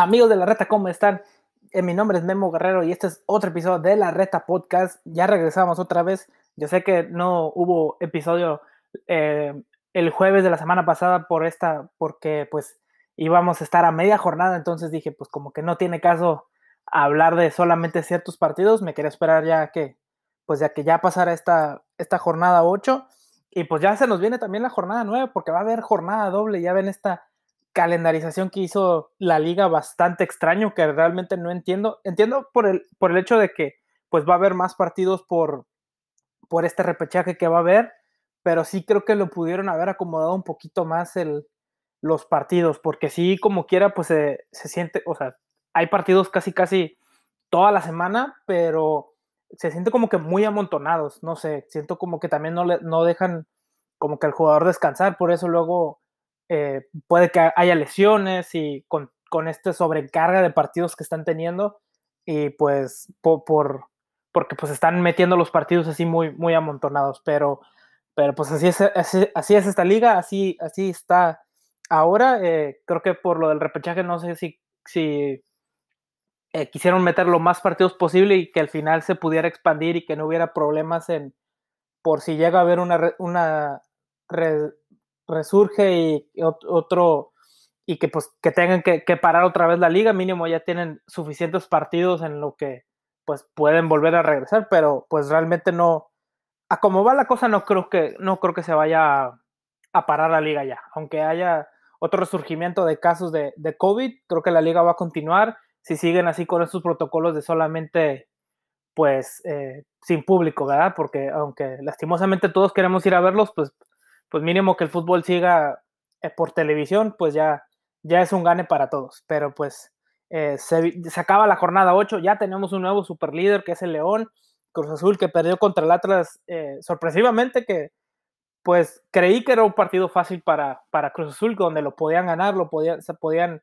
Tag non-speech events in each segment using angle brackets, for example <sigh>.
Amigos de la Reta, ¿cómo están? Eh, mi nombre es Memo Guerrero y este es otro episodio de la Reta Podcast. Ya regresamos otra vez. Yo sé que no hubo episodio eh, el jueves de la semana pasada por esta, porque pues íbamos a estar a media jornada, entonces dije, pues como que no tiene caso hablar de solamente ciertos partidos. Me quería esperar ya que, pues ya que ya pasara esta, esta jornada 8 y pues ya se nos viene también la jornada 9 porque va a haber jornada doble. Ya ven esta calendarización que hizo la liga bastante extraño que realmente no entiendo. Entiendo por el, por el hecho de que pues va a haber más partidos por, por este repechaje que va a haber, pero sí creo que lo pudieron haber acomodado un poquito más el, los partidos, porque sí, como quiera, pues se, se siente, o sea, hay partidos casi, casi toda la semana, pero se siente como que muy amontonados, no sé, siento como que también no, le, no dejan como que el jugador descansar, por eso luego eh, puede que haya lesiones y con, con este sobrecarga de partidos que están teniendo y pues por, por, porque pues están metiendo los partidos así muy, muy amontonados, pero, pero pues así es, así, es esta liga, así, así está ahora, eh, creo que por lo del repechaje no sé si, si eh, quisieron meter lo más partidos posible y que al final se pudiera expandir y que no hubiera problemas en por si llega a haber una, una resurge y otro y que pues que tengan que, parar otra vez la liga, mínimo ya tienen suficientes partidos en lo que pues pueden volver a regresar, pero pues realmente no, a como va la cosa no creo que, no creo que se vaya a, parar la liga ya, aunque haya otro resurgimiento de casos de, COVID, creo que la liga va a continuar si siguen así con estos protocolos de solamente pues eh, sin público, ¿verdad? Porque aunque lastimosamente todos queremos ir a verlos, pues pues mínimo que el fútbol siga eh, por televisión, pues ya, ya es un gane para todos. Pero pues eh, se, acaba la jornada 8, ya tenemos un nuevo super líder que es el León, Cruz Azul que perdió contra el Atlas eh, sorpresivamente, que pues creí que era un partido fácil para, para Cruz Azul, donde lo podían ganar, lo podían, se podían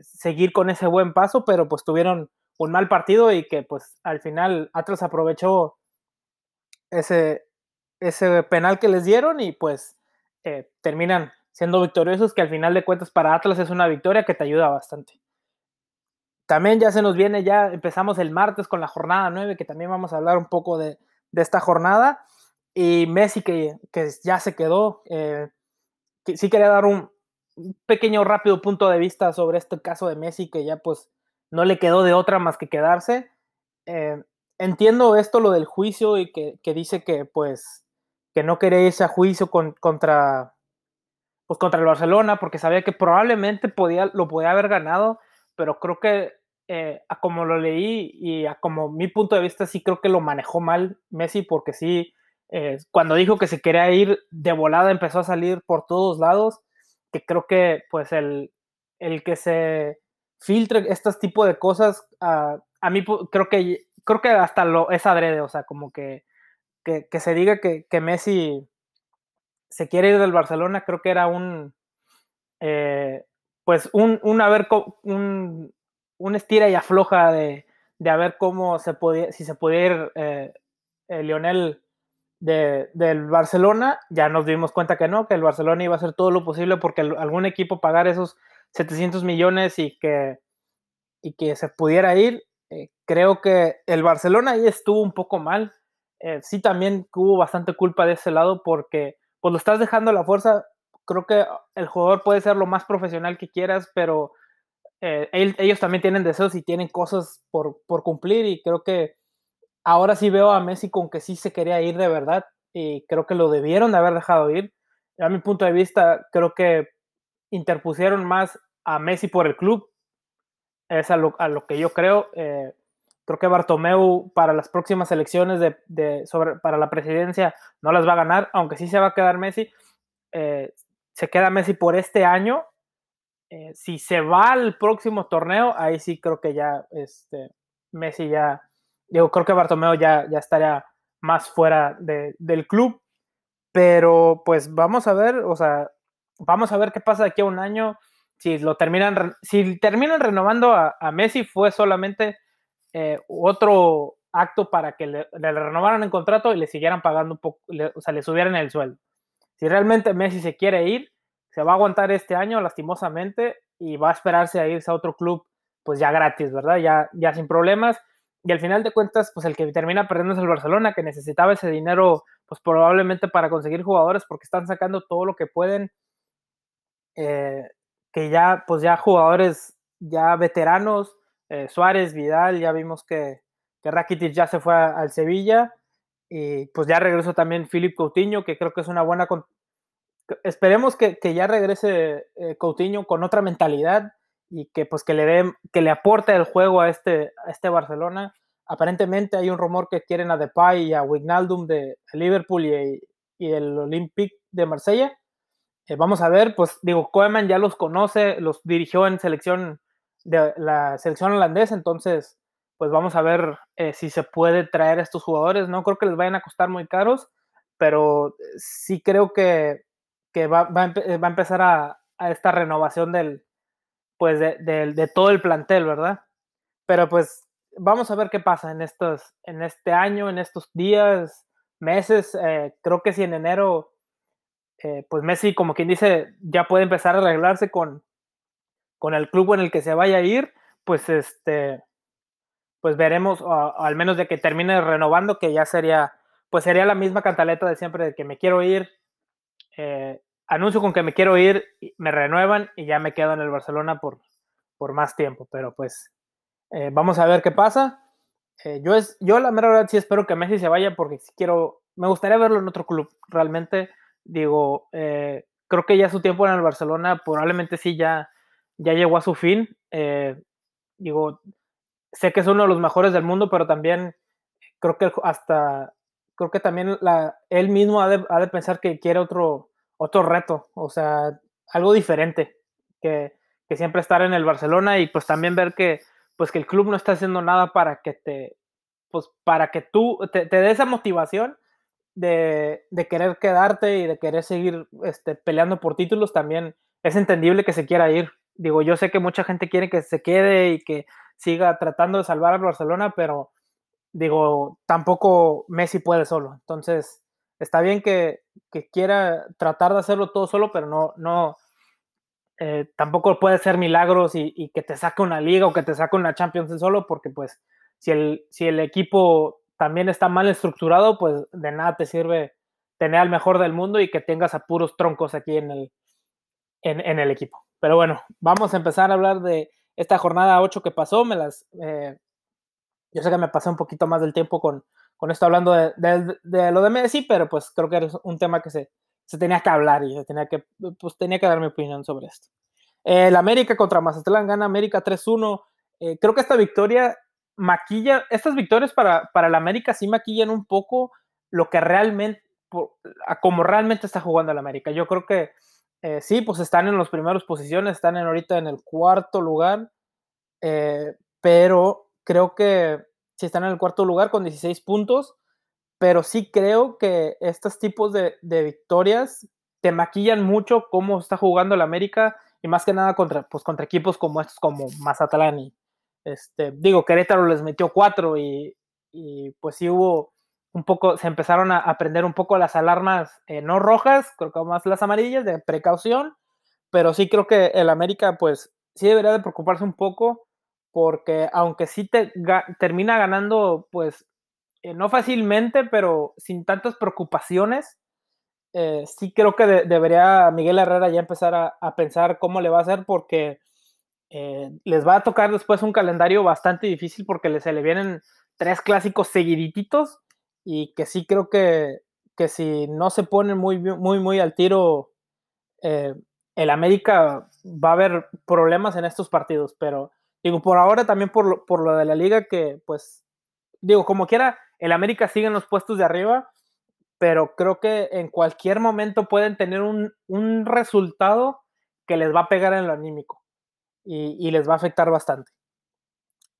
seguir con ese buen paso, pero pues tuvieron un mal partido y que pues al final Atlas aprovechó ese, ese penal que les dieron y pues eh, terminan siendo victoriosos, que al final de cuentas para Atlas es una victoria que te ayuda bastante. También ya se nos viene, ya empezamos el martes con la jornada 9, que también vamos a hablar un poco de, de esta jornada. Y Messi, que, que ya se quedó, eh, sí quería dar un, pequeño rápido punto de vista sobre este caso de Messi, que ya pues no le quedó de otra más que quedarse. Eh, entiendo esto, lo del juicio, y que, que dice que pues que no quería irse a juicio con, contra, pues contra el Barcelona porque sabía que probablemente podía, lo podía haber ganado, pero creo que eh, a como lo leí y a como mi punto de vista sí creo que lo manejó mal Messi porque sí, eh, cuando dijo que se quería ir de volada empezó a salir por todos lados, que creo que pues el, el que se filtre estos tipo de cosas, uh, a mí creo que creo que hasta lo es adrede, o sea, como que que, se diga que, Messi se quiere ir del Barcelona, creo que era un, eh, pues un, un, un, un, estira y afloja de, de, a ver cómo se podía, si se podía ir eh, eh, Lionel de, del Barcelona, ya nos dimos cuenta que no, que el Barcelona iba a hacer todo lo posible porque algún equipo pagar esos 700 millones y que, y que se pudiera ir. creo que el Barcelona ahí estuvo un poco mal, eh, sí también hubo bastante culpa de ese lado porque pues lo estás dejando a la fuerza. Creo que el jugador puede ser lo más profesional que quieras, pero eh, ellos también tienen deseos y tienen cosas por, por, cumplir y creo que ahora sí veo a Messi con que sí se quería ir de verdad y creo que lo debieron de haber dejado ir. A mi punto de vista, creo que interpusieron más a Messi por el club. Es a lo, a lo que yo creo. Eh, Creo que Bartomeu para las próximas elecciones de, sobre, para la presidencia no las va a ganar, aunque sí se va a quedar Messi. Eh, se queda Messi por este año. Eh, si se va al próximo torneo, ahí sí creo que ya este, Messi ya, creo que Bartomeu ya, ya estaría más fuera del club. Pero pues vamos a ver, o sea, vamos a ver qué pasa de aquí a un año. Si lo terminan, si terminan renovando a Messi, fue solamente eh, otro acto para que le, renovaran el contrato y le siguieran pagando un poco, o sea, le subieran el sueldo. Si realmente Messi se quiere ir, se va a aguantar este año, lastimosamente, y va a esperarse a irse a otro club, pues ya gratis, ¿verdad? Ya, ya sin problemas. Y al final de cuentas, pues el que termina perdiendo es el Barcelona, que necesitaba ese dinero, pues probablemente para conseguir jugadores, porque están sacando todo lo que pueden. Eh, que ya, pues ya jugadores ya veteranos, eh, Suárez, Vidal, ya vimos que, que Rakitic ya se fue al Sevilla y pues ya regresó también Philip Coutinho, que creo que es una buena... Esperemos que, que ya regrese eh, Coutinho con otra mentalidad y que pues que le dé, que le aporte el juego a este, a este Barcelona. Aparentemente hay un rumor que quieren a Depay y a Wijnaldum de Liverpool y, y el Olympique de Marsella. Eh, vamos a ver, pues digo, Koeman ya los conoce, los dirigió en selección de la selección holandesa, entonces pues vamos a ver eh, si se puede traer a estos jugadores. No creo que les vayan a costar muy caros, pero sí creo que, va, va, a empezar a, esta renovación del, pues de, todo el plantel, ¿verdad? Pero pues vamos a ver qué pasa en, estos, en este año, en estos días, meses. Eh, creo que si en enero, eh, pues Messi, como quien dice, ya puede empezar a arreglarse con, con el club en el que se vaya a ir, pues este pues veremos, al menos de que termine renovando, que ya sería, pues sería la misma cantaleta de siempre, de que me quiero ir, eh, anuncio con que me quiero ir, me renuevan y ya me quedo en el Barcelona por, por más tiempo, pero pues eh, vamos a ver qué pasa. Eh, yo, es, yo la mera verdad sí espero que Messi se vaya porque quiero, me gustaría verlo en otro club, realmente, digo, creo que ya su tiempo en el Barcelona probablemente sí ya, ya llegó a su fin, digo, sé que es uno de los mejores del mundo, pero también creo que hasta, creo que también él mismo ha de, pensar que quiere otro, otro reto, o sea, algo diferente, que, siempre estar en el Barcelona y pues también ver que, pues que el club no está haciendo nada para que te, pues para que tú te, te dé esa motivación de, de, querer quedarte y de querer seguir este, peleando por títulos, también es entendible que se quiera ir. Digo, yo sé que mucha gente quiere que se quede y que siga tratando de salvar al Barcelona, pero digo, tampoco Messi puede solo. Entonces, está bien que, quiera tratar de hacerlo todo solo, pero no, no, eh, tampoco puede ser milagros y, que te saque una liga o que te saque una Champions solo, porque pues si el, si el equipo también está mal estructurado, pues de nada te sirve tener al mejor del mundo y que tengas a puros troncos aquí en el, en el equipo. Pero bueno, vamos a empezar a hablar de esta jornada 8 que pasó, me las... Eh, yo sé que me pasé un poquito más del tiempo con, con esto hablando de, lo de Messi, pero pues creo que era un tema que se, se tenía que hablar y tenía que, pues tenía que dar mi opinión sobre esto. El América contra Mazatlán gana América 3-1. Eh, creo que esta victoria maquilla, estas victorias para, para el América sí maquillan un poco lo que realmente, como realmente está jugando el América. Yo creo que eh, sí, pues están en las primeras posiciones, están en, ahorita en el cuarto lugar, eh, pero creo que sí están en el cuarto lugar con 16 puntos, pero sí creo que estos tipos de, victorias te maquillan mucho cómo está jugando el América y más que nada contra, pues, contra equipos como estos, como Mazatlán y, este, digo, Querétaro les metió cuatro y, y pues sí hubo un poco, se empezaron a, aprender un poco las alarmas eh, no rojas, creo que más las amarillas de precaución, pero sí creo que el América pues sí debería de preocuparse un poco porque aunque sí te termina ganando pues eh, no fácilmente, pero sin tantas preocupaciones, eh, sí creo que debería Miguel Herrera ya empezar a, pensar cómo le va a hacer porque les va a tocar después un calendario bastante difícil porque se le vienen tres clásicos seguiditos y que sí creo que, que si no se pone muy, muy, muy al tiro, eh, el América va a haber problemas en estos partidos, pero digo, por ahora también por lo, por lo de la liga que, pues, digo, como quiera, el América sigue en los puestos de arriba, pero creo que en cualquier momento pueden tener un, un resultado que les va a pegar en lo anímico y, y les va a afectar bastante.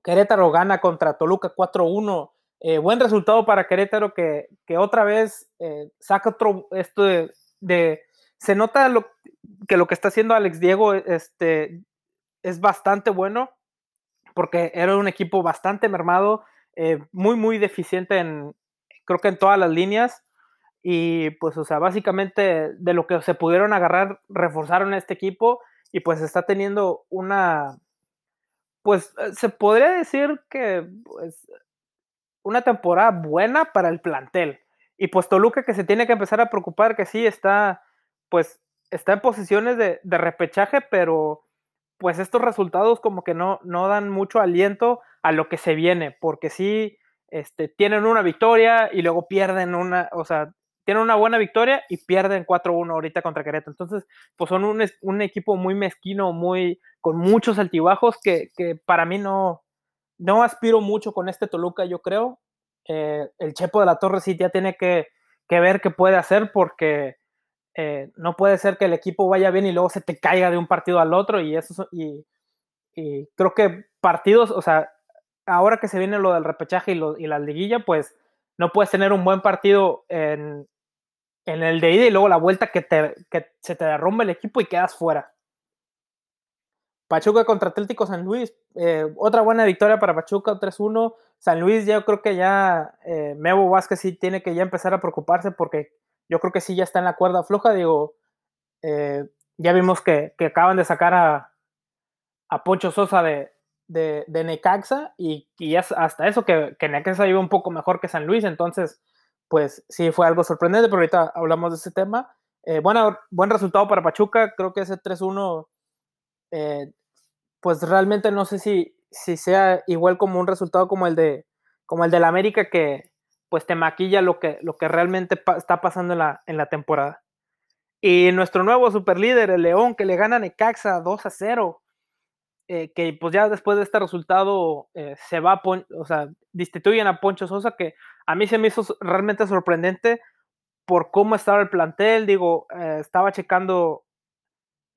Querétaro gana contra Toluca 4-1 eh, buen resultado para Querétaro que, otra vez eh, saca otro, esto de, se nota lo, que lo que está haciendo Alex Diego este, es bastante bueno, porque era un equipo bastante mermado, eh, muy, muy deficiente en, creo que en todas las líneas, y pues, o sea, básicamente de lo que se pudieron agarrar, reforzaron este equipo, y pues está teniendo una, pues se podría decir que pues, una temporada buena para el plantel. Y pues Toluca que se tiene que empezar a preocupar, que sí está, pues está en posiciones de, de repechaje, pero pues estos resultados como que no, no dan mucho aliento a lo que se viene, porque sí este, tienen una victoria y luego pierden una, o sea, tienen una buena victoria y pierden 4-1 ahorita contra Querétaro. Entonces, pues son un, un, equipo muy mezquino, muy, con muchos altibajos que, que, para mí no, no aspiro mucho con este Toluca, yo creo. Eh, el Chepo de la Torre sí ya tiene que, ver qué puede hacer porque eh, no puede ser que el equipo vaya bien y luego se te caiga de un partido al otro y eso y, y creo que partidos, o sea, ahora que se viene lo del repechaje y, lo, y la liguilla, pues no puedes tener un buen partido en, en el de ida y luego la vuelta que, te, que se te derrumba el equipo y quedas fuera. Pachuca contra Atlético San Luis, eh, otra buena victoria para Pachuca, 3-1. San Luis, yo creo que ya eh, Vázquez sí tiene que ya empezar a preocuparse porque yo creo que sí ya está en la cuerda floja. Digo, eh, ya vimos que, que, acaban de sacar a, a Poncho Sosa de, de, Necaxa y, y, hasta eso que, que Necaxa iba un poco mejor que San Luis. Entonces, pues sí fue algo sorprendente, pero ahorita hablamos de ese tema. Eh, buen resultado para Pachuca, creo que ese 3-1, eh, pues realmente no sé si, si sea igual como un resultado como el de como el del América que pues te maquilla lo que, lo que realmente está pasando en la, en la temporada. Y nuestro nuevo superlíder, el León, que le gana a Necaxa 2 a 0, eh, que pues ya después de este resultado eh, se va, o sea, destituyen a Poncho Sosa, que a mí se me hizo realmente sorprendente por cómo estaba el plantel, digo, eh, estaba checando,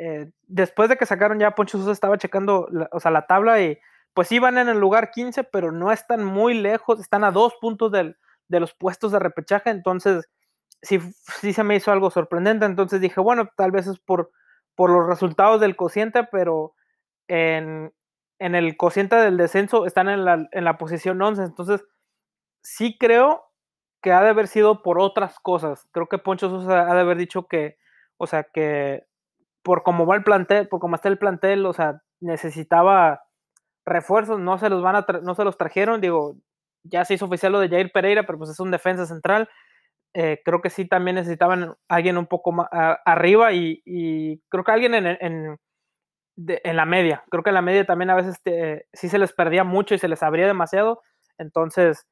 eh, después de que sacaron ya Poncho Sosa, estaba checando, la, o sea, la tabla y pues iban en el lugar 15, pero no están muy lejos, están a dos puntos del, de los puestos de repechaje, entonces sí, sí se me hizo algo sorprendente, entonces dije, bueno, tal vez es por, por los resultados del cociente, pero en, en el cociente del descenso están en la, en la posición 11, entonces sí creo que ha de haber sido por otras cosas. Creo que Poncho Sosa ha de haber dicho que, o sea, que por cómo va el plantel, por cómo está el plantel, o sea, necesitaba refuerzos, no se los van a no se los trajeron, digo, ya se hizo oficial lo de Jair Pereira, pero pues es un defensa central. Eh, creo que sí también necesitaban alguien un poco más arriba y, creo que alguien en, en, la media. Creo que en la media también a veces sí se les perdía mucho y se les abría demasiado. Entonces,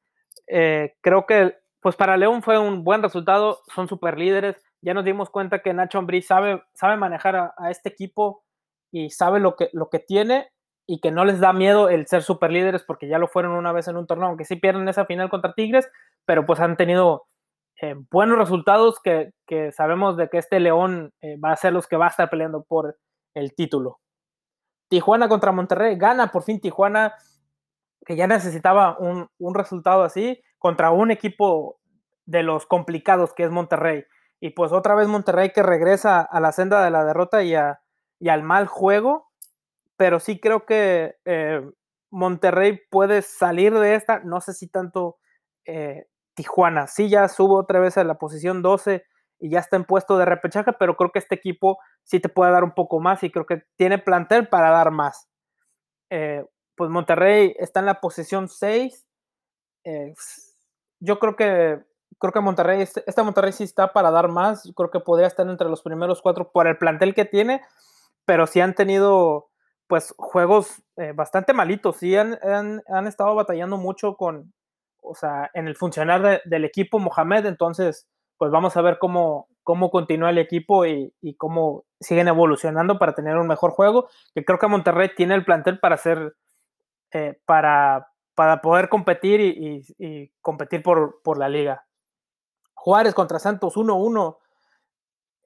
eh, creo que pues para León fue un buen resultado, son super líderes. Ya nos dimos cuenta que Nacho Ambrí sabe, sabe manejar a, este equipo y sabe lo que, lo que tiene y que no les da miedo el ser super líderes porque ya lo fueron una vez en un torneo, aunque sí pierden esa final contra Tigres, pero pues han tenido eh, buenos resultados que, que, sabemos de que este León eh, va a ser los que va a estar peleando por el título. Tijuana contra Monterrey, gana por fin Tijuana, que ya necesitaba un, un resultado así contra un equipo de los complicados que es Monterrey. Y pues otra vez Monterrey que regresa a la senda de la derrota y, a, y al mal juego, pero sí creo que eh, Monterrey puede salir de esta, no sé si tanto eh, Tijuana, sí ya subo otra vez a la posición 12 y ya está en puesto de repechaje, pero creo que este equipo sí te puede dar un poco más y creo que tiene plantel para dar más. Eh, pues Monterrey está en la posición 6. Eh, yo creo que creo que Monterrey, este, Monterrey sí está para dar más. Creo que podría estar entre los primeros cuatro por el plantel que tiene, pero sí han tenido pues juegos eh, bastante malitos. Sí han, han, han, estado batallando mucho con, o sea, en el funcionar de, del equipo Mohamed. Entonces, pues vamos a ver cómo, cómo continúa el equipo y, cómo siguen evolucionando para tener un mejor juego. Que creo que Monterrey tiene el plantel para hacer eh, para, para poder competir y, y, y competir por, por, la liga. Juárez contra Santos 1-1.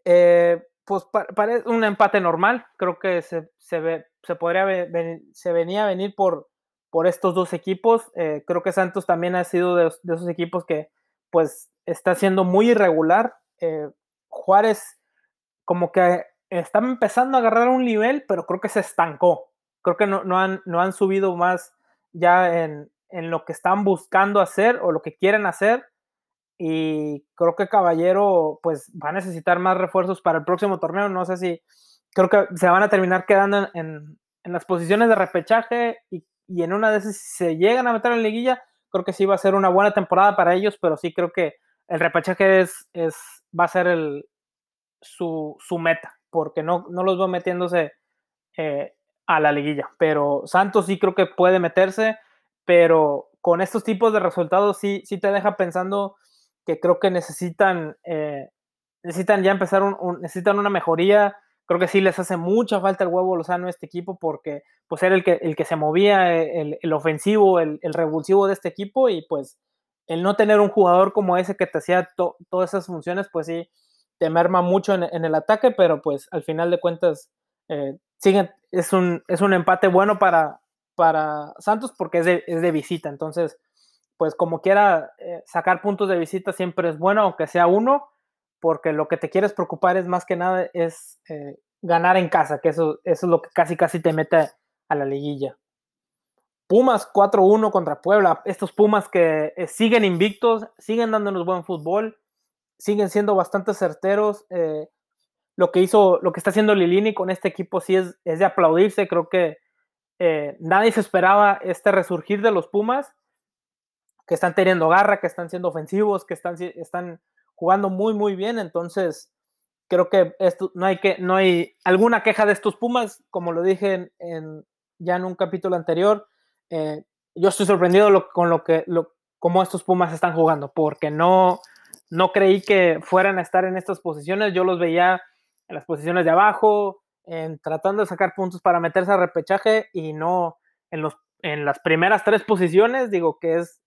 Eh, pues parece un empate normal. Creo que se, se, se podría venir, se venía a venir por, por estos dos equipos. Eh, creo que Santos también ha sido de, de, esos equipos que pues está siendo muy irregular. Eh, Juárez como que está empezando a agarrar un nivel, pero creo que se estancó creo que no, no, han, no han subido más ya en, en, lo que están buscando hacer o lo que quieren hacer. Y creo que Caballero pues va a necesitar más refuerzos para el próximo torneo. No sé si creo que se van a terminar quedando en, las posiciones de repechaje y, en una de esas, si se llegan a meter en la liguilla, creo que sí va a ser una buena temporada para ellos, pero sí creo que el repechaje es, es, va a ser el, su, meta, porque no, no los veo metiéndose eh, a la liguilla. Pero Santos sí creo que puede meterse, pero con estos tipos de resultados sí, sí te deja pensando que creo que necesitan, eh, necesitan ya empezar, un, necesitan una mejoría. Creo que sí les hace mucha falta el huevo Lozano a este equipo porque pues era el que, el que se movía, el, el ofensivo, el, revulsivo de este equipo y pues el no tener un jugador como ese que te hacía todas esas funciones, pues sí, te merma mucho en, el ataque, pero pues al final de cuentas eh, es un, es un empate bueno para, para Santos porque es de, es de visita. Entonces, pues como quiera, eh, sacar puntos de visita siempre es bueno, aunque sea uno, porque lo que te quieres preocupar es más que nada es eh, ganar en casa, que eso, eso es lo que casi casi te mete a la liguilla. Pumas 4-1 contra Puebla. Estos Pumas que eh, siguen invictos, siguen dándonos buen fútbol, siguen siendo bastante certeros lo que hizo, lo que está haciendo Lilini con este equipo sí es, es de aplaudirse. Creo que nadie se esperaba este resurgir de los Pumas, que están teniendo garra, que están siendo ofensivos, que están, están jugando muy, muy bien. Entonces, creo que esto, no, hay que, no hay alguna queja de estos Pumas, como lo dije en, ya en un capítulo anterior. Eh, yo estoy sorprendido con lo que, lo, cómo estos Pumas están jugando, porque no, no creí que fueran a estar en estas posiciones. Yo los veía en las posiciones de abajo, en tratando de sacar puntos para meterse a repechaje y no en, los, en las primeras tres posiciones. Digo que es,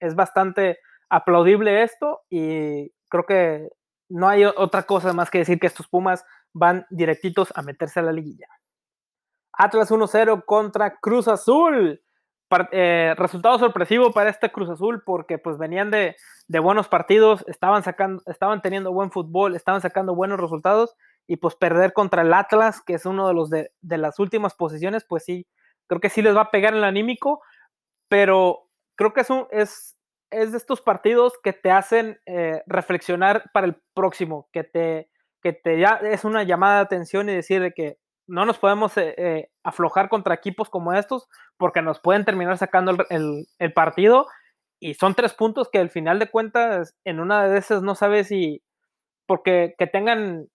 es bastante aplaudible esto y creo que no hay otra cosa más que decir que estos Pumas van directitos a meterse a la liguilla. Atlas 1-0 contra Cruz Azul. Eh, resultado sorpresivo para este Cruz Azul porque pues venían de, de, buenos partidos, estaban sacando, estaban teniendo buen fútbol, estaban sacando buenos resultados y pues perder contra el Atlas, que es uno de los de, las últimas posiciones, pues sí, creo que sí les va a pegar el anímico, pero creo que es, un, es, es de estos partidos que te hacen eh, reflexionar para el próximo, que te, que te ya es una llamada de atención y decir de que no nos podemos eh, eh, aflojar contra equipos como estos porque nos pueden terminar sacando el, el, partido y son tres puntos que al final de cuentas en una de esas no sabes si porque que tengan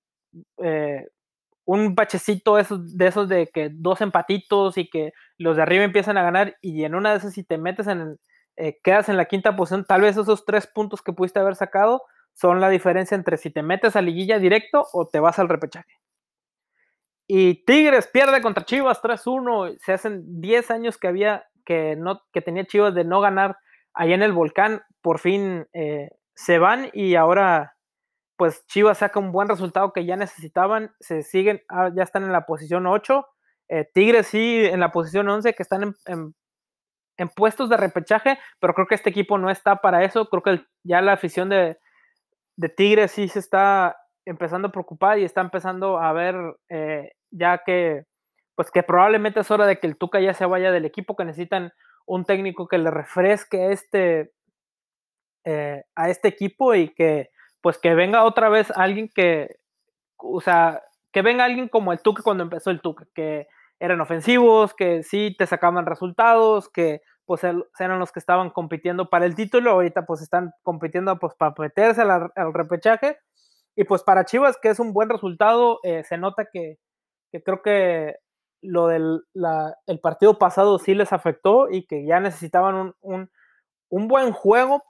un bachecito de esos de que dos empatitos y que los de arriba empiezan a ganar y en una de esas si te metes en, eh, quedas en la quinta posición, tal vez esos tres puntos que pudiste haber sacado son la diferencia entre si te metes a liguilla directo o te vas al repechaje. Y Tigres pierde contra Chivas 3-1, se hacen 10 años que había que, no, que tenía Chivas de no ganar allá en el volcán, por fin eh, se van y ahora pues Chivas saca un buen resultado que ya necesitaban, se siguen, ah, ya están en la posición 8, eh, Tigres sí en la posición 11, que están en, puestos de repechaje, pero creo que este equipo no está para eso, creo que ya la afición de, Tigres sí se está empezando a preocupar y está empezando a ver eh, ya que pues que probablemente es hora de que el Tuca ya se vaya del equipo, que necesitan un técnico que le refresque este, eh, a este equipo y que pues que venga otra vez alguien que, o sea, que venga alguien como el Tuca cuando empezó el Tuca, que eran ofensivos, que sí te sacaban resultados, que pues eran los que estaban compitiendo para el título, ahorita pues están compitiendo pues para meterse al, repechaje, y pues para Chivas, que es un buen resultado, eh, se nota que, creo que lo del el partido pasado sí les afectó y que ya necesitaban un, un, buen juego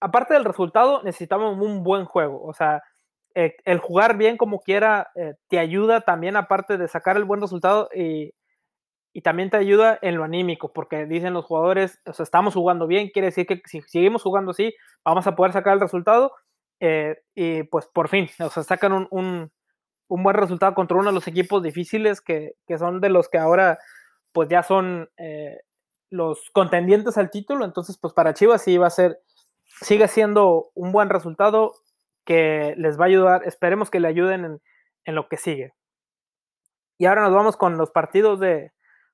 aparte del resultado, necesitamos un buen juego. O sea, eh, el jugar bien como quiera eh, te ayuda también, aparte de sacar el buen resultado, y, también te ayuda en lo anímico, porque dicen los jugadores, o estamos jugando bien, quiere decir que si seguimos jugando así, vamos a poder sacar el resultado. Eh, y pues por fin, o sea, sacan un, un, buen resultado contra uno de los equipos difíciles que, que son de los que ahora pues ya son los contendientes al título. Entonces, pues para Chivas sí va a ser sigue siendo un buen resultado que les va a ayudar, esperemos que le ayuden en, lo que sigue. Y ahora nos vamos con los partidos de,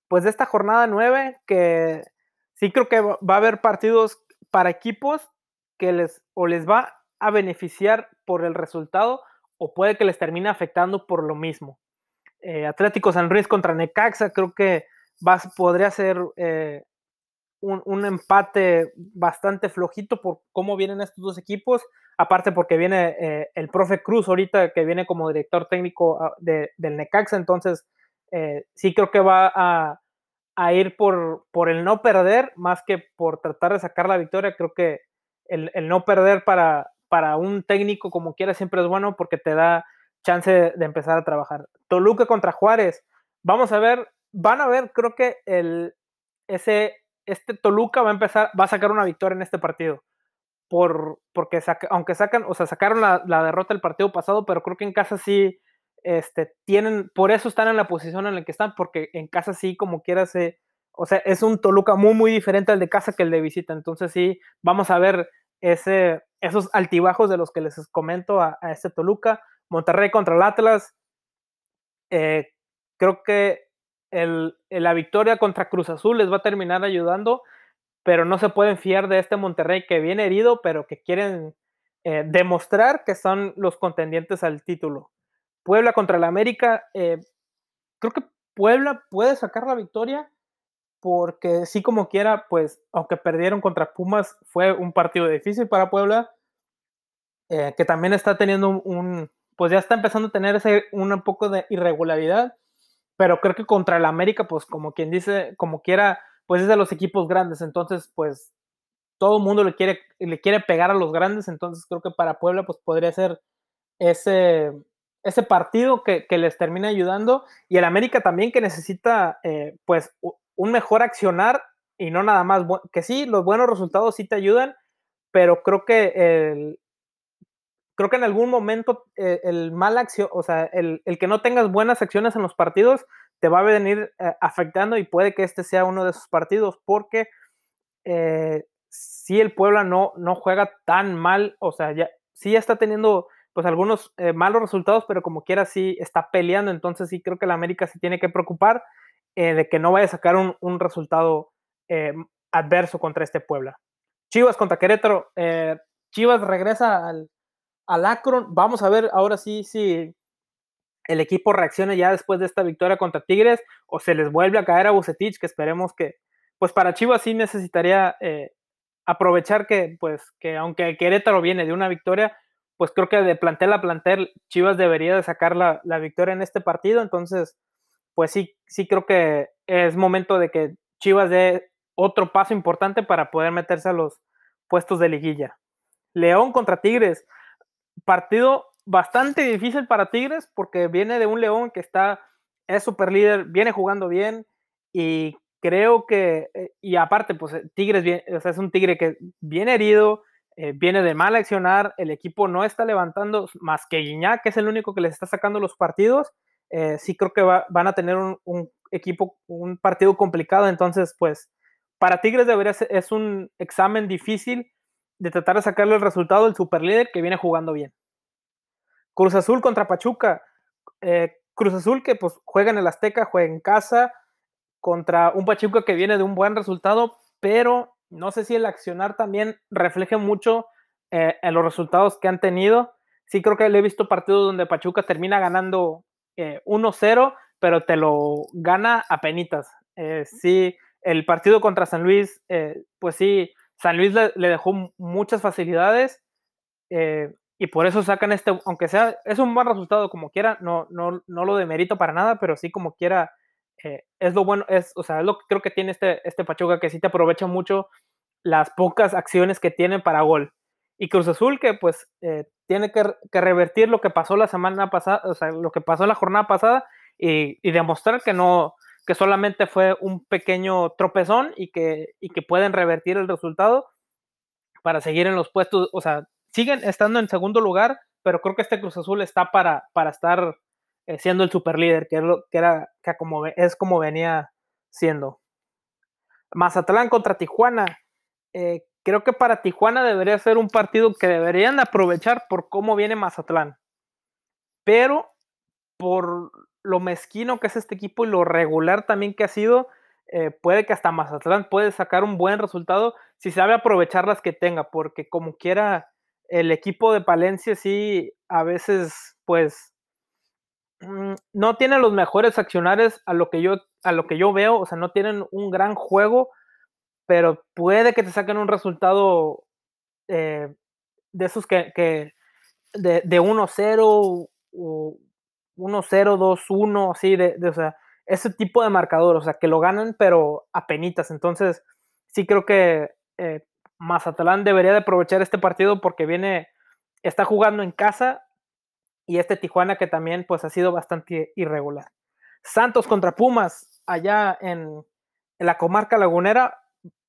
pues de esta jornada 9, que sí creo que va a haber partidos para equipos que les o les va a beneficiar por el resultado o puede que les termine afectando por lo mismo. Eh, Atlético San Luis contra Necaxa, creo que podría ser eh, un, empate bastante flojito por cómo vienen estos dos equipos, aparte porque viene eh, el profe Cruz ahorita que viene como director técnico ah, del Necaxa, entonces sí creo que va a, ir por, por, el no perder más que por tratar de sacar la victoria, creo que el, el no perder para, para un técnico como quiera siempre es bueno porque te da chance de empezar a trabajar. Toluca contra Juárez. Vamos a ver, van a ver, creo que el, ese, este Toluca va a empezar, va a sacar una victoria en este partido. Por, porque aunque sacan, o sea, sacaron la, derrota el partido pasado, pero creo que en casa sí este, tienen, por eso están en la posición en la que están, porque en casa sí, como quiera, se, o sea, es un Toluca muy, muy diferente al de casa que el de visita. Entonces sí, vamos a ver ese, esos altibajos de los que les comento a, este Toluca. Monterrey contra el Atlas. Eh, creo que el, la victoria contra Cruz Azul les va a terminar ayudando, pero no se pueden fiar de este Monterrey que viene herido, pero que quieren eh, demostrar que son los contendientes al título. Puebla contra el América. Eh, creo que Puebla puede sacar la victoria porque sí como quiera, pues aunque perdieron contra Pumas, fue un partido difícil para Puebla, que también está teniendo un, pues ya está empezando a tener ese, un poco de irregularidad, pero creo que contra el América, pues como quien dice, como quiera, pues es de los equipos grandes, entonces pues todo el mundo le quiere, le quiere pegar a los grandes, entonces creo que para Puebla pues podría ser ese, ese partido que, les termina ayudando y el América también que necesita eh, pues un mejor accionar y no nada más, que sí, los buenos resultados sí te ayudan, pero creo que el, creo que en algún momento eh, el mal acción, o sea, el, que no tengas buenas acciones en los partidos te va a venir eh, afectando y puede que este sea uno de esos partidos porque eh, si el Puebla no, no juega tan mal, o sea, ya, sí está teniendo pues algunos malos resultados, pero como quiera sí está peleando, entonces sí creo que la América se tiene que preocupar de que no vaya a sacar un, un resultado adverso contra este Puebla. Chivas contra Querétaro, Chivas regresa al, al Akron. Vamos a ver ahora sí si el equipo reacciona ya después de esta victoria contra Tigres o se les vuelve a caer a Bucetich, que esperemos que, pues para Chivas sí necesitaría eh, aprovechar que, pues, que aunque Querétaro viene de una victoria, pues creo que de plantel a plantel Chivas debería de sacar la, la victoria en este partido, entonces, pues sí, sí creo que es momento de que Chivas dé otro paso importante para poder meterse a los puestos de liguilla. León contra Tigres partido bastante difícil para Tigres porque viene de un León que está, es super líder, viene jugando bien y creo que, eh, y aparte, pues eh, Tigres o sea, es un Tigre que viene herido, eh, viene de mal accionar, el equipo no está levantando más que Guiñac, que es el único que les está sacando los partidos. sí creo que van a tener un, un, equipo, un partido complicado, entonces, pues, para Tigres debería ser, es un examen difícil de tratar de sacarle el resultado del superlíder que viene jugando bien. Cruz Azul contra Pachuca. Eh, Cruz Azul que pues juega en el Azteca, juega en casa contra un Pachuca que viene de un buen resultado, pero no sé si el accionar también refleje mucho eh, en los resultados que han tenido. Sí creo que le he visto partidos donde Pachuca termina ganando 1-0, eh, pero te lo gana a penitas. sí, el partido contra San Luis, pues sí, San Luis le, dejó muchas facilidades eh, y por eso sacan este, aunque sea, es un buen resultado como quiera, no, no, no lo demerito para nada, pero sí como quiera, eh, es lo bueno, es, o sea, es lo que creo que tiene este, este Pachuca, que sí te aprovecha mucho las pocas acciones que tiene para gol. Y Cruz Azul que pues eh, tiene que, revertir lo que pasó la semana pasada, o sea, lo que pasó la jornada pasada y, y demostrar que no, que solamente fue un pequeño tropezón y que, y que pueden revertir el resultado para seguir en los puestos, o sea, siguen estando en segundo lugar, pero creo que este Cruz Azul está para, para estar eh, siendo el superlíder, que, es que, era, que como, es como venía siendo. Mazatlán contra Tijuana. Eh, creo que para Tijuana debería ser un partido que deberían aprovechar por cómo viene Mazatlán. Pero por lo mezquino que es este equipo y lo regular también que ha sido, eh, puede que hasta Mazatlán puede sacar un buen resultado si sabe aprovechar las que tenga, porque como quiera, el equipo de Palencia sí, a veces, pues, mm, no tienen los mejores accionarios a lo que yo, a lo que yo veo, o sea, no tienen un gran juego, pero puede que te saquen un resultado eh, de esos que, que de, de 1-0 o 1-0, 2-1, así, de, o sea, ese tipo de marcador, o sea, que lo ganan, pero a penitas. Entonces, sí creo que eh, Mazatlán debería de aprovechar este partido porque viene, está jugando en casa y este Tijuana que también pues ha sido bastante irregular. Santos contra Pumas allá en, la comarca lagunera.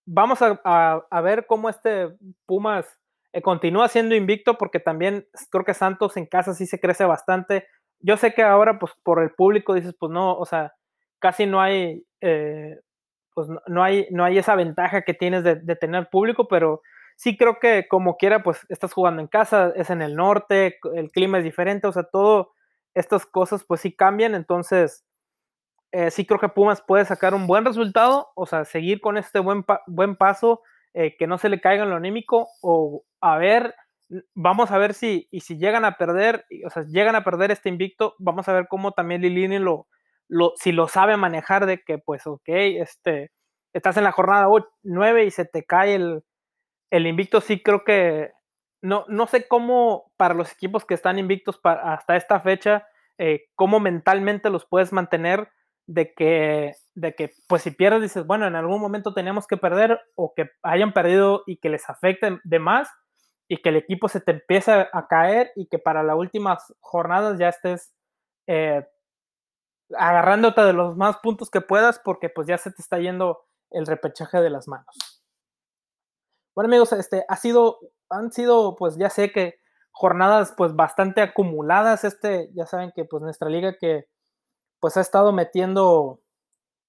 Vamos a, a, a ver cómo este Pumas eh, continúa siendo invicto porque también creo que Santos en casa sí se crece bastante. Yo sé que ahora pues por el público dices pues no, o sea, casi no hay, eh, pues no hay, no hay esa ventaja que tienes de, tener público, pero sí creo que como quiera, pues estás jugando en casa, es en el norte, el clima es diferente, o sea, todo estas cosas pues sí cambian, entonces eh, sí creo que Pumas puede sacar un buen resultado, o sea, seguir con este buen, pa buen paso, eh, que no se le caiga en lo anímico, o a ver, vamos a ver si, y si llegan a perder, o sea, llegan a perder este invicto, vamos a ver cómo también Lilini lo, lo, si lo sabe manejar de que, pues, ok, este, estás en la jornada 8, 9 y se te cae el, el invicto, sí creo que, no, no sé cómo para los equipos que están invictos para, hasta esta fecha, eh, cómo mentalmente los puedes mantener de que, de que, pues si pierdes, dices, bueno, en algún momento tenemos que perder o que hayan perdido y que les afecte de más y que el equipo se te empiece a caer y que para las últimas jornadas ya estés eh, agarrándote de los más puntos que puedas porque pues ya se te está yendo el repechaje de las manos. Bueno amigos, este ha sido, han sido pues ya sé que jornadas pues bastante acumuladas, este ya saben que pues nuestra liga que pues ha estado metiendo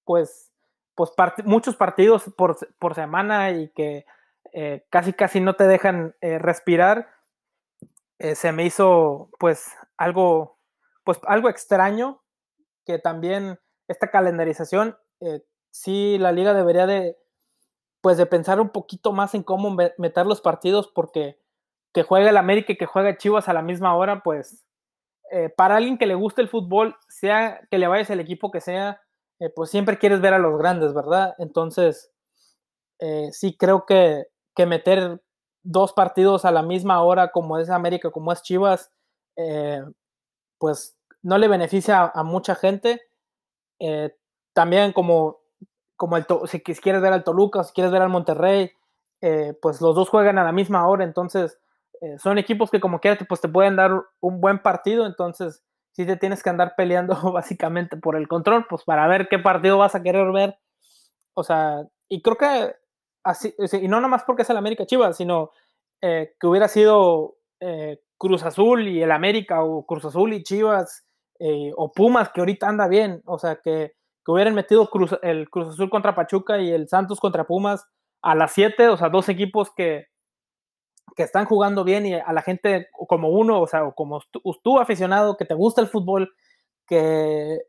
pues, pues muchos partidos por, por, semana y que eh, casi casi no te dejan eh, respirar, eh, se me hizo pues algo pues algo extraño que también esta calendarización, sí la liga debería de, pues de pensar un poquito más en cómo meter los partidos, porque que juegue el América y que juegue Chivas a la misma hora, pues para alguien que le guste el fútbol, sea que le vayas el equipo que sea, pues siempre quieres ver a los grandes, ¿verdad? Entonces, sí creo que, que, meter dos partidos a la misma hora, como es América, como es Chivas, eh, pues no le beneficia a, mucha gente. Eh, también como, como el, si quieres ver al Toluca, si quieres ver al Monterrey, eh, pues los dos juegan a la misma hora, entonces son equipos que como quieras pues te pueden dar un buen partido, entonces si te tienes que andar peleando <laughs> básicamente por el control, pues para ver qué partido vas a querer ver. O sea, y creo que así, y no nomás porque es el América Chivas, sino eh, que hubiera sido eh, Cruz Azul y el América o Cruz Azul y Chivas eh, o Pumas, que ahorita anda bien, o sea, que, que hubieran metido Cruz, el Cruz Azul contra Pachuca y el Santos contra Pumas a las 7, o sea, dos equipos que, que están jugando bien y a la gente como uno, o sea, o como tú, tú, aficionado, que te gusta el fútbol, que,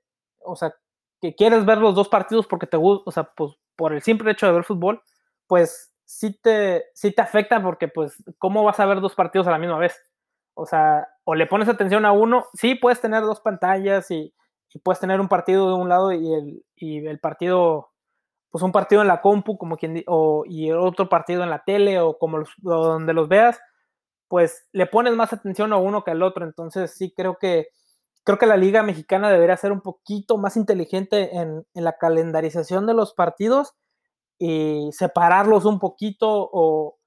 o sea, que quieres ver los dos partidos porque te gusta, o sea, pues por el simple hecho de ver fútbol, pues sí te, sí te afecta porque, pues, ¿cómo vas a ver dos partidos a la misma vez? O sea, o le pones atención a uno, sí puedes tener dos pantallas y, y puedes tener un partido de un lado y el, y el, partido, pues un partido en la compu, como quien o, y otro partido en la tele o como los, donde los veas, pues le pones más atención a uno que al otro. Entonces sí creo que creo que la Liga Mexicana debería ser un poquito más inteligente en, en la calendarización de los partidos y separarlos un poquito o,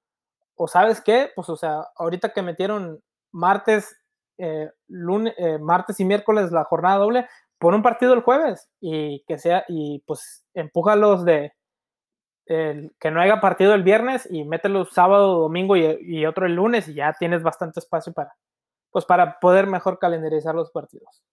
o sabes qué, pues o sea, ahorita que metieron martes, eh, lunes, eh, martes y miércoles la jornada doble por un partido el jueves y que sea, y pues empújalos de que no haya partido el viernes y mételos sábado, domingo y, y, otro el lunes y ya tienes bastante espacio para, pues para poder mejor calendarizar los partidos.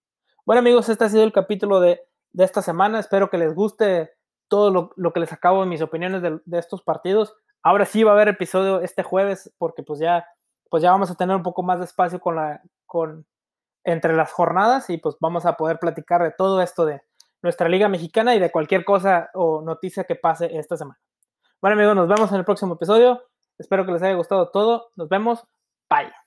Bueno amigos, este ha sido el capítulo de, de esta semana, espero que les guste todo lo, lo que les acabo de mis opiniones de, de estos partidos. Ahora sí va a haber episodio este jueves porque pues ya pues ya vamos a tener un poco más de espacio con la, con, entre las jornadas y pues vamos a poder platicar de todo esto de nuestra liga mexicana y de cualquier cosa o noticia que pase esta semana. Bueno amigos, nos vemos en el próximo episodio. Espero que les haya gustado todo. Nos vemos. Bye.